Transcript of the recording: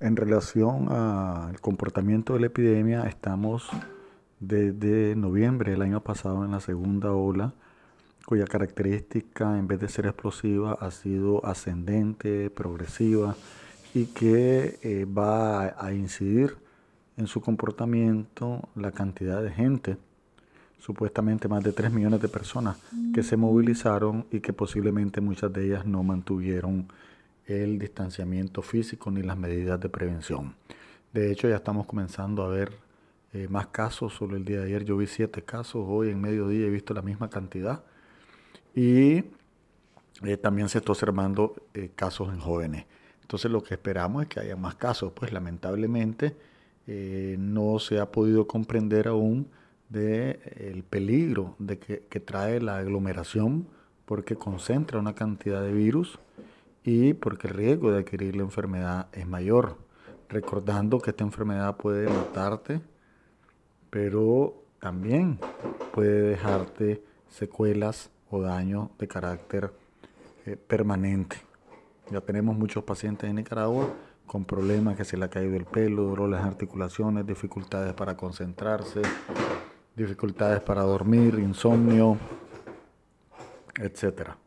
En relación al comportamiento de la epidemia, estamos desde noviembre del año pasado en la segunda ola, cuya característica, en vez de ser explosiva, ha sido ascendente, progresiva y que eh, va a incidir en su comportamiento la cantidad de gente, supuestamente más de 3 millones de personas que se movilizaron y que posiblemente muchas de ellas no mantuvieron el distanciamiento físico ni las medidas de prevención. De hecho, ya estamos comenzando a ver eh, más casos. Solo el día de ayer yo vi siete casos, hoy en mediodía he visto la misma cantidad. Y eh, también se está observando eh, casos en jóvenes. Entonces lo que esperamos es que haya más casos. Pues lamentablemente no se ha podido comprender aún de el peligro de que trae la aglomeración porque concentra una cantidad de virus y porque el riesgo de adquirir la enfermedad es mayor. Recordando que esta enfermedad puede matarte, pero también puede dejarte secuelas o daño de carácter eh, permanente. Ya tenemos muchos pacientes en Nicaragua con problemas que se le ha caído el pelo, dolores en articulaciones, dificultades para concentrarse, dificultades para dormir, insomnio, etcétera.